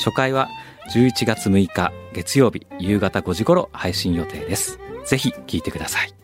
初回は11月6日月曜日夕方5時頃配信予定です。ぜひ聞いてください。